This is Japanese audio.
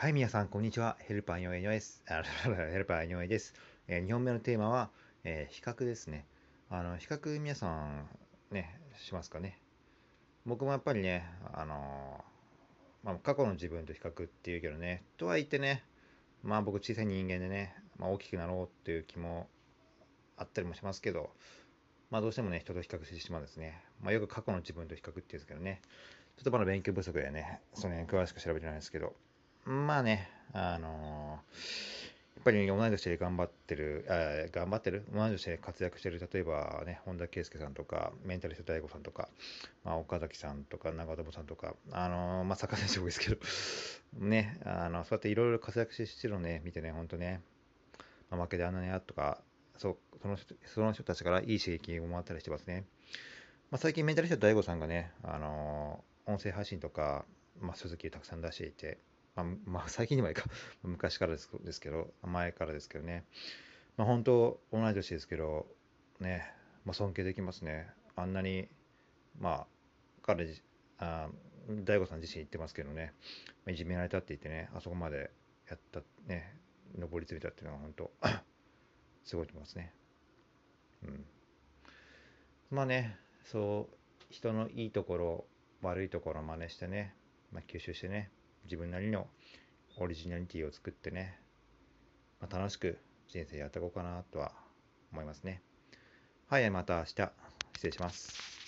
はい、皆さん、こんにちは。ヘルパー井上です。あヘルパー井上です。えー、2本目のテーマは、えー比較ですね。あの、比較皆さん、ね、しますかね。僕もやっぱりね、あのーまあ、過去の自分と比較っていうけどね、とは言ってね、まあ僕小さい人間でね、まあ大きくなろうっていう気もあったりもしますけど、まあどうしてもね、人と比較してしまうんですね。まあよく過去の自分と比較っていうんですけどね、ちょっとまだ勉強不足でね、その辺詳しく調べてないんですけど、まあね、あのやっぱり同い年で頑張ってる、あ頑張ってる、同い年で活躍してる、例えばね、本田圭佑さんとか、メンタリスト DAIGO さんとか、まあ、岡崎さんとか、長友さんとか、あのまあ、サッカー選手もですけど、ね、あの、そうやっていろいろ活躍してるのね、見てね、ほんとね、まあ、負けであんなにやとか、そう、その人その人たちからいい刺激をもらったりしてますね。まあ、最近メンタリスト DAIGO さんがね、あのー音声配信とか、まあ、鈴木をたくさん出していて、あ、まあ、最近にはいいか、昔からですですけど、前からですけどね、まあ、本当、同い年ですけど、ね、まあ、尊敬できますね。あんなに、まあ、彼自、あ大悟さん自身言ってますけどね、まあいじめられたって言ってね、あそこまでやった、ね、上り詰めたっていうのは本当、すごいと思いますね。うん。まあね、そう、人のいいところ、悪いところを真似してね、まあ、吸収してね、自分なりのオリジナリティを作ってね、まあ、楽しく人生やっていこうかなとは思いますね。はい、また明日、失礼します。